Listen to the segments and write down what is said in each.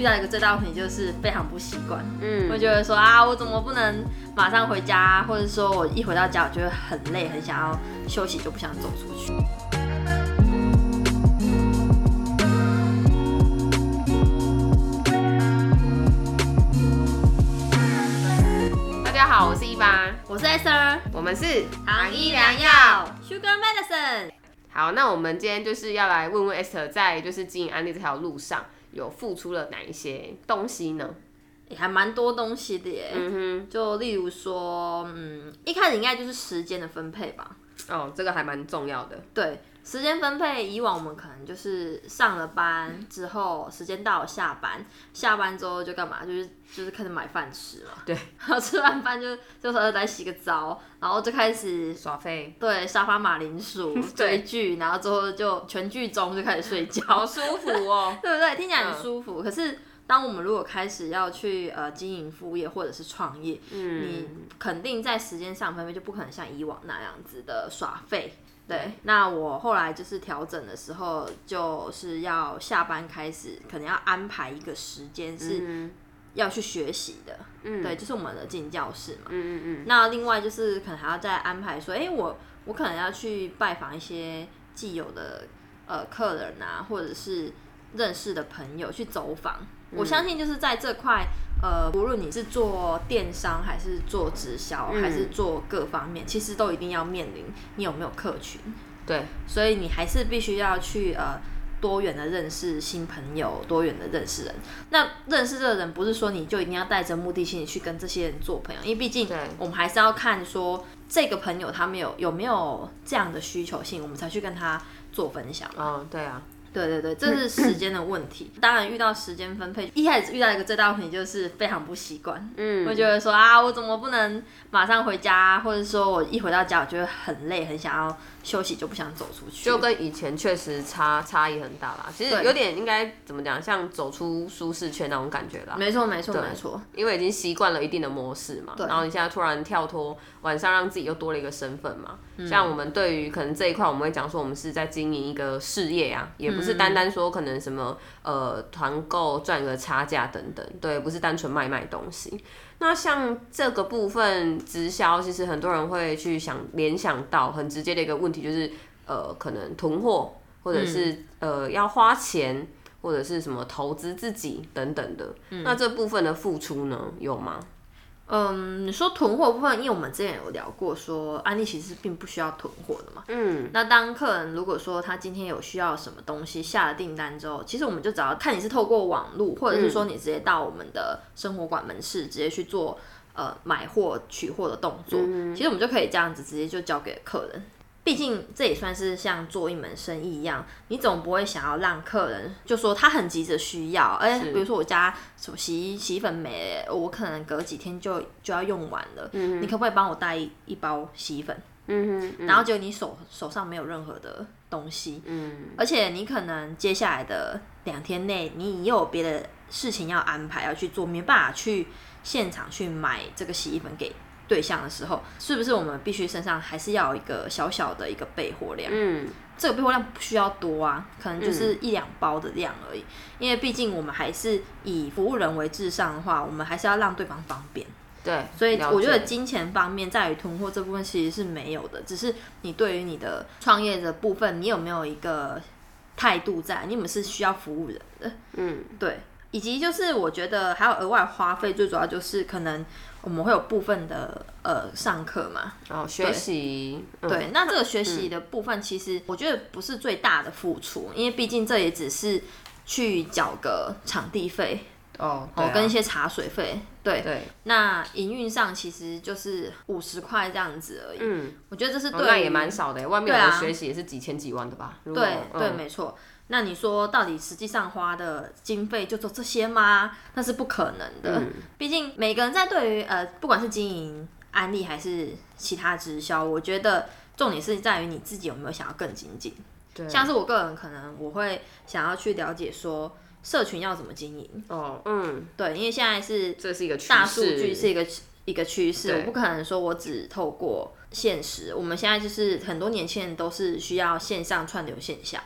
遇到一个最大问题就是非常不习惯，嗯，会觉得说啊，我怎么不能马上回家，或者说我一回到家，我就会很累，很想要休息，就不想走出去。大家好，我是一八，我是 Esther，我们是糖医良药 Sugar Medicine。好，那我们今天就是要来问问 Esther，在就是经营安利这条路上，有付出了哪一些东西呢？也还蛮多东西的耶。嗯哼，就例如说，嗯，一开始应该就是时间的分配吧。哦，这个还蛮重要的。对，时间分配，以往我们可能就是上了班之后，时间到了下班，下班之后就干嘛？就是就是开始买饭吃了。对，然后吃完饭就就说再洗个澡，然后就开始耍废。对，沙发马铃薯 追剧，然后之后就全剧终就开始睡觉，好舒服哦，对不对？听起来很舒服。可是当我们如果开始要去呃经营副业或者是创业，嗯，你肯定在时间上分配就不可能像以往那样子的耍废。对，那我后来就是调整的时候，就是要下班开始，可能要安排一个时间是要去学习的。嗯，对，就是我们的进教室嘛。嗯嗯嗯。那另外就是可能还要再安排说，哎，我我可能要去拜访一些既有的呃客人啊，或者是认识的朋友去走访。我相信就是在这块，呃，无论你是做电商还是做直销，还是做各方面，其实都一定要面临你有没有客群。对，所以你还是必须要去呃多元的认识新朋友，多元的认识人。那认识这个人，不是说你就一定要带着目的性去跟这些人做朋友，因为毕竟我们还是要看说这个朋友他们有有没有这样的需求性，我们才去跟他做分享。嗯，对啊。对对对，这是时间的问题。当然，遇到时间分配，一开始遇到一个最大问题就是非常不习惯。嗯，会觉得说啊，我怎么不能马上回家，或者说我一回到家，我觉得很累，很想要休息，就不想走出去。就跟以前确实差差异很大啦。其实有点应该怎么讲，像走出舒适圈那种感觉啦。没错没错没错，因为已经习惯了一定的模式嘛。然后你现在突然跳脱，晚上让自己又多了一个身份嘛。像我们对于可能这一块，我们会讲说，我们是在经营一个事业呀，也不是单单说可能什么呃团购赚个差价等等，对，不是单纯卖卖东西。那像这个部分直销，其实很多人会去想联想到很直接的一个问题，就是呃可能囤货，或者是呃要花钱，或者是什么投资自己等等的。那这部分的付出呢，有吗？嗯，你说囤货部分，因为我们之前有聊过，说安利其实并不需要囤货的嘛。嗯，那当客人如果说他今天有需要什么东西，下了订单之后，其实我们就只要看你是透过网络，或者是说你直接到我们的生活馆门市直接去做呃买货取货的动作，其实我们就可以这样子直接就交给客人。毕竟这也算是像做一门生意一样，你总不会想要让客人就说他很急着需要，哎，比如说我家什么洗衣洗衣粉没，我可能隔几天就就要用完了，嗯你可不可以帮我带一一包洗衣粉？嗯哼，然后就你手手上没有任何的东西，嗯，而且你可能接下来的两天内你又有别的事情要安排要去做，没办法去现场去买这个洗衣粉给。对象的时候，是不是我们必须身上还是要有一个小小的一个备货量？嗯，这个备货量不需要多啊，可能就是一两包的量而已。因为毕竟我们还是以服务人为至上的话，我们还是要让对方方便。对，所以我觉得金钱方面在于囤货这部分其实是没有的，只是你对于你的创业的部分，你有没有一个态度在？你们是需要服务人的，嗯，对。以及就是我觉得还有额外花费，最主要就是可能。我们会有部分的呃上课嘛，哦学习，对，那这个学习的部分其实我觉得不是最大的付出，因为毕竟这也只是去缴个场地费哦，哦跟一些茶水费，对对，那营运上其实就是五十块这样子而已，嗯，我觉得这是对，那也蛮少的，外面的学习也是几千几万的吧，对对，没错。那你说，到底实际上花的经费就做这些吗？那是不可能的。毕竟每个人在对于呃，不管是经营安利还是其他直销，我觉得重点是在于你自己有没有想要更精进。对，像是我个人可能我会想要去了解说，社群要怎么经营。哦，嗯，对，因为现在是这是一个大数据是一个一个趋势，我不可能说我只透过现实。我们现在就是很多年轻人都是需要线上串流现象。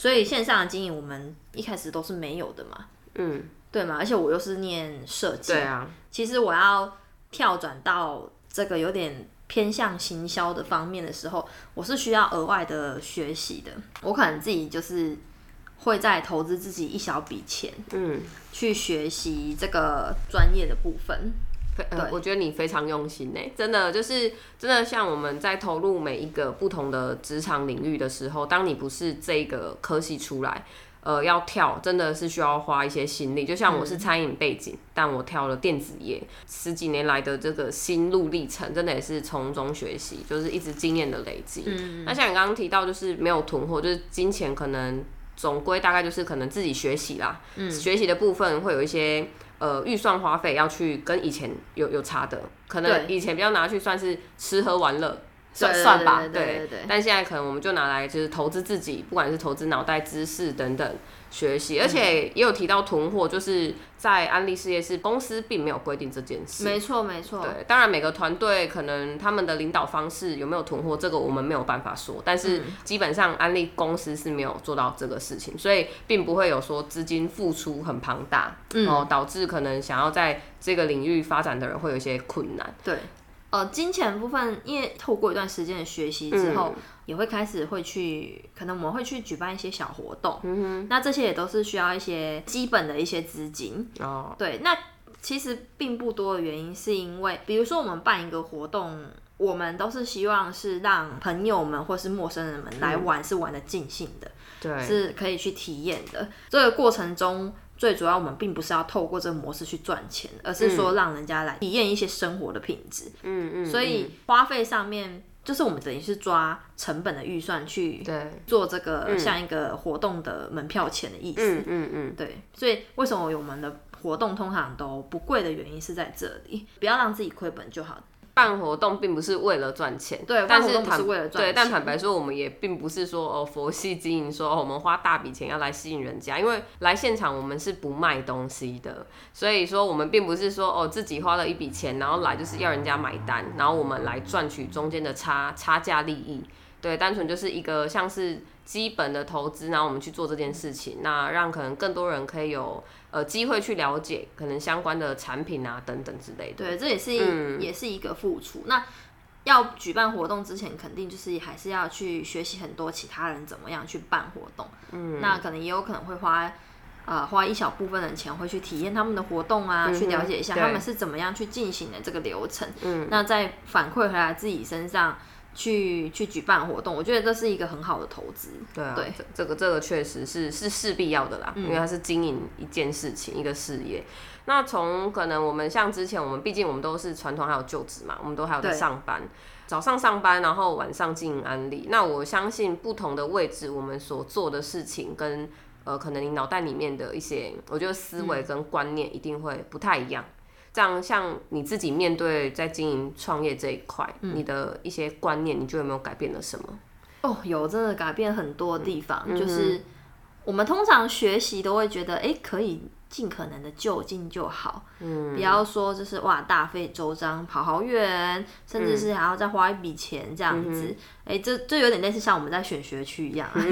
所以线上的经营，我们一开始都是没有的嘛。嗯，对嘛？而且我又是念设计，对啊，其实我要跳转到这个有点偏向行销的方面的时候，我是需要额外的学习的。我可能自己就是会在投资自己一小笔钱，嗯，去学习这个专业的部分。呃，我觉得你非常用心呢，真的就是真的像我们在投入每一个不同的职场领域的时候，当你不是这个科系出来，呃，要跳真的是需要花一些心力。就像我是餐饮背景，但我跳了电子业，十几年来的这个心路历程，真的也是从中学习，就是一直经验的累积。嗯，那像你刚刚提到，就是没有囤货，就是金钱可能总归大概就是可能自己学习啦，嗯，学习的部分会有一些。呃，预算花费要去跟以前有有差的，可能以前比较拿去算是吃喝玩乐算算吧，对，但现在可能我们就拿来就是投资自己，不管是投资脑袋、知识等等。学习，而且也有提到囤货，就是在安利事业是公司并没有规定这件事。没错，没错。对，当然每个团队可能他们的领导方式有没有囤货，这个我们没有办法说。但是基本上安利公司是没有做到这个事情，所以并不会有说资金付出很庞大，然后，导致可能想要在这个领域发展的人会有一些困难。对。呃，金钱部分，因为透过一段时间的学习之后，也会开始会去，可能我们会去举办一些小活动。嗯，那这些也都是需要一些基本的一些资金。哦，对，那其实并不多的原因，是因为比如说我们办一个活动，我们都是希望是让朋友们或是陌生人们来玩，是玩的尽兴的，对，是可以去体验的。这个过程中。最主要，我们并不是要透过这个模式去赚钱，而是说让人家来体验一些生活的品质。嗯嗯。所以花费上面，就是我们等于是抓成本的预算去做这个像一个活动的门票钱的意思。嗯嗯嗯。对，所以为什么我们的活动通常都不贵的原因是在这里，不要让自己亏本就好。办活动并不是为了赚钱，对，但是不是为了赚对，但坦白说，我们也并不是说哦佛系经营，说我们花大笔钱要来吸引人家，因为来现场我们是不卖东西的，所以说我们并不是说哦自己花了一笔钱，然后来就是要人家买单，然后我们来赚取中间的差差价利益，对，单纯就是一个像是基本的投资，然后我们去做这件事情，那让可能更多人可以有。呃，机会去了解可能相关的产品啊，等等之类的。对，这也是也是一个付出。那要举办活动之前，肯定就是还是要去学习很多其他人怎么样去办活动。嗯，那可能也有可能会花呃花一小部分的钱，会去体验他们的活动啊，去了解一下他们是怎么样去进行的这个流程。嗯，那再反馈回来自己身上。去去举办活动，我觉得这是一个很好的投资。对啊，对，这个这个确实是是势必要的啦，因为它是经营一件事情一个事业。那从可能我们像之前我们毕竟我们都是传统还有就职嘛，我们都还有在上班，早上上班，然后晚上经营安利。那我相信不同的位置，我们所做的事情跟呃可能你脑袋里面的一些，我觉得思维跟观念一定会不太一样。这样，像你自己面对在经营创业这一块，你的一些观念，你觉得有没有改变了什么？哦，有，真的改变很多地方。就是我们通常学习都会觉得，哎，可以尽可能的就近就好，嗯，不要说就是哇大费周章跑好远，甚至是还要再花一笔钱这样子。哎，这这有点类似像我们在选学区一样，对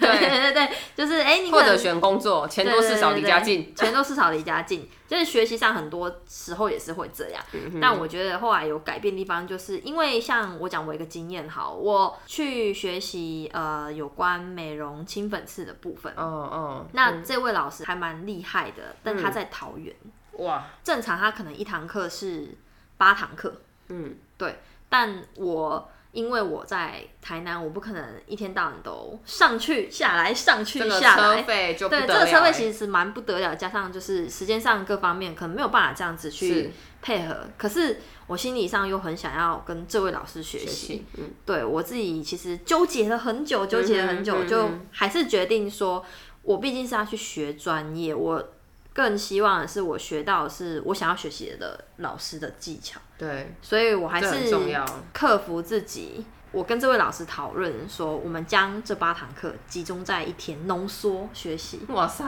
对对，就是哎你，或者选工作，钱多事少离家近，钱多事少离家近，就是学习上很多时候也是会这样。但我觉得后来有改变地方，就是因为像我讲我一个经验，好，我去学习呃有关美容清粉刺的部分，哦哦，那这位老师还蛮厉害的，但他在桃园，哇，正常他可能一堂课是八堂课，嗯，对，但我。因为我在台南，我不可能一天到晚都上去下来上去下来，对，这个车费其实是蛮不得了，加上就是时间上各方面可能没有办法这样子去配合。可是我心理上又很想要跟这位老师学习，嗯，对我自己其实纠结了很久，纠结了很久，就还是决定说，我毕竟是要去学专业，我。更希望的是，我学到的是我想要学习的老师的技巧。对，所以我还是克服自己。我跟这位老师讨论说，我们将这八堂课集中在一天浓缩学习。哇塞！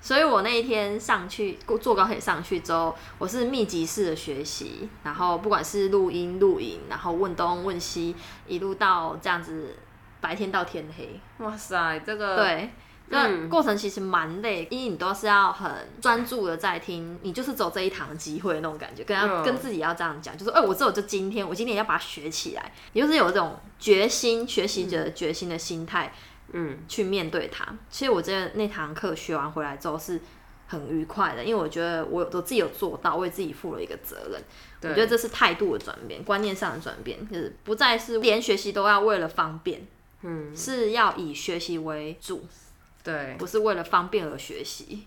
所以我那一天上去坐高铁上去之后，我是密集式的学习，然后不管是录音录影，然后问东问西，一路到这样子，白天到天黑。哇塞，这个对。那过程其实蛮累，因为你都是要很专注的在听，你就是走这一堂机会那种感觉，跟他跟自己要这样讲，就是哎，我只有就今天，我今天要把它学起来，你就是有这种决心，学习者决心的心态，嗯，去面对它。其实我觉得那堂课学完回来之后是很愉快的，因为我觉得我我自己有做到，为自己负了一个责任。我觉得这是态度的转变，观念上的转变，就是不再是连学习都要为了方便，嗯，是要以学习为主。对，不是为了方便而学习。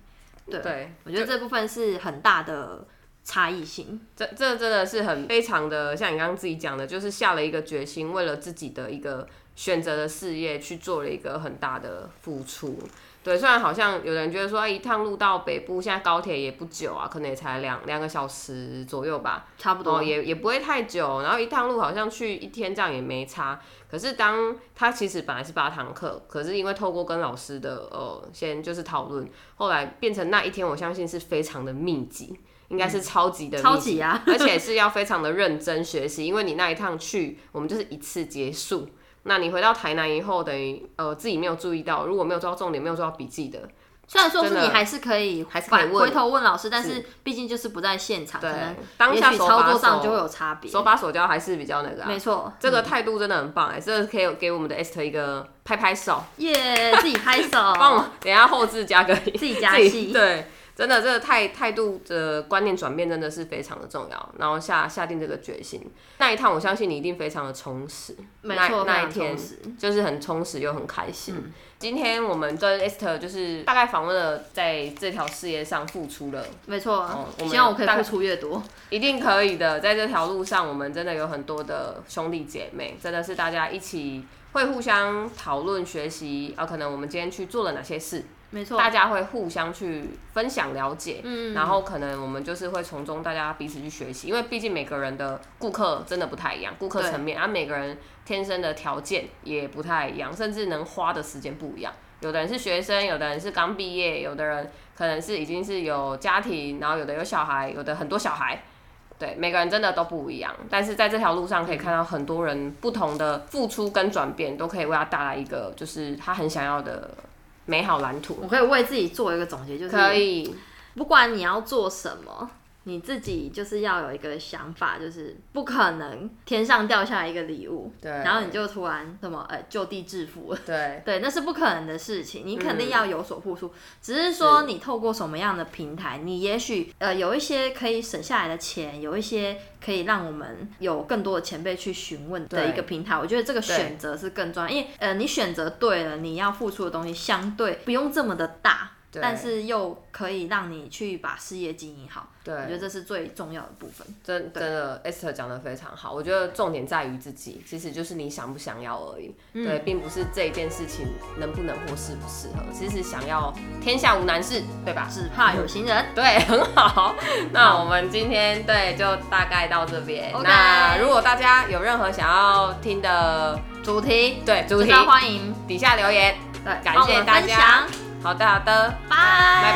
对，我觉得这部分是很大的差异性。这这真的是很非常的，像你刚刚自己讲的，就是下了一个决心，为了自己的一个选择的事业去做了一个很大的付出。对，虽然好像有人觉得说，一趟路到北部，现在高铁也不久啊，可能也才两两个小时左右吧，差不多，也也不会太久。然后一趟路好像去一天这样也没差。可是当他其实本来是八堂课，可是因为透过跟老师的呃先就是讨论，后来变成那一天，我相信是非常的密集，应该是超级的超级啊，而且是要非常的认真学习，因为你那一趟去，我们就是一次结束。那你回到台南以后，等于呃自己没有注意到，如果没有抓到重点，没有做到笔记的。虽然说是你还是可以，还是可以回头问老师，但是毕竟就是不在现场，可能当下操作上就会有差别。手把手教还是比较那个，没错，这个态度真的很棒哎，这可以给我们的 Esther 一个拍拍手，耶，自己拍手，帮我等下后置加个自己加戏，对。真的，这个态态度的观念转变真的是非常的重要，然后下下定这个决心，那一趟我相信你一定非常的充实，没错，那一天就是很充实又很开心。今天我们跟 Esther 就是大概访问了在这条事业上付出了，没错，希望我可以付出越多，一定可以的。在这条路上，我们真的有很多的兄弟姐妹，真的是大家一起会互相讨论学习，啊，可能我们今天去做了哪些事。没错，大家会互相去分享了解，嗯，然后可能我们就是会从中大家彼此去学习，因为毕竟每个人的顾客真的不太一样，顾客层面，啊，每个人天生的条件也不太一样，甚至能花的时间不一样。有的人是学生，有的人是刚毕业，有的人可能是已经是有家庭，然后有的有小孩，有的很多小孩，对，每个人真的都不一样。但是在这条路上可以看到很多人不同的付出跟转变，都可以为他带来一个就是他很想要的。美好蓝图，我可以为自己做一个总结，就是可以，不管你要做什么。你自己就是要有一个想法，就是不可能天上掉下来一个礼物，对，然后你就突然什么呃就地致富。了，对，对，那是不可能的事情，你肯定要有所付出，只是说你透过什么样的平台，你也许呃有一些可以省下来的钱，有一些可以让我们有更多的前辈去询问的一个平台，我觉得这个选择是更重要，因为呃你选择对了，你要付出的东西相对不用这么的大。但是又可以让你去把事业经营好，对，我觉得这是最重要的部分。真真的，Esther 讲的非常好。我觉得重点在于自己，其实就是你想不想要而已。对，并不是这一件事情能不能或适不适合。其实想要天下无难事，对吧？只怕有心人。对，很好。那我们今天对就大概到这边。那如果大家有任何想要听的主题，对主题欢迎底下留言。对，感谢大家。好的好的。拜。拜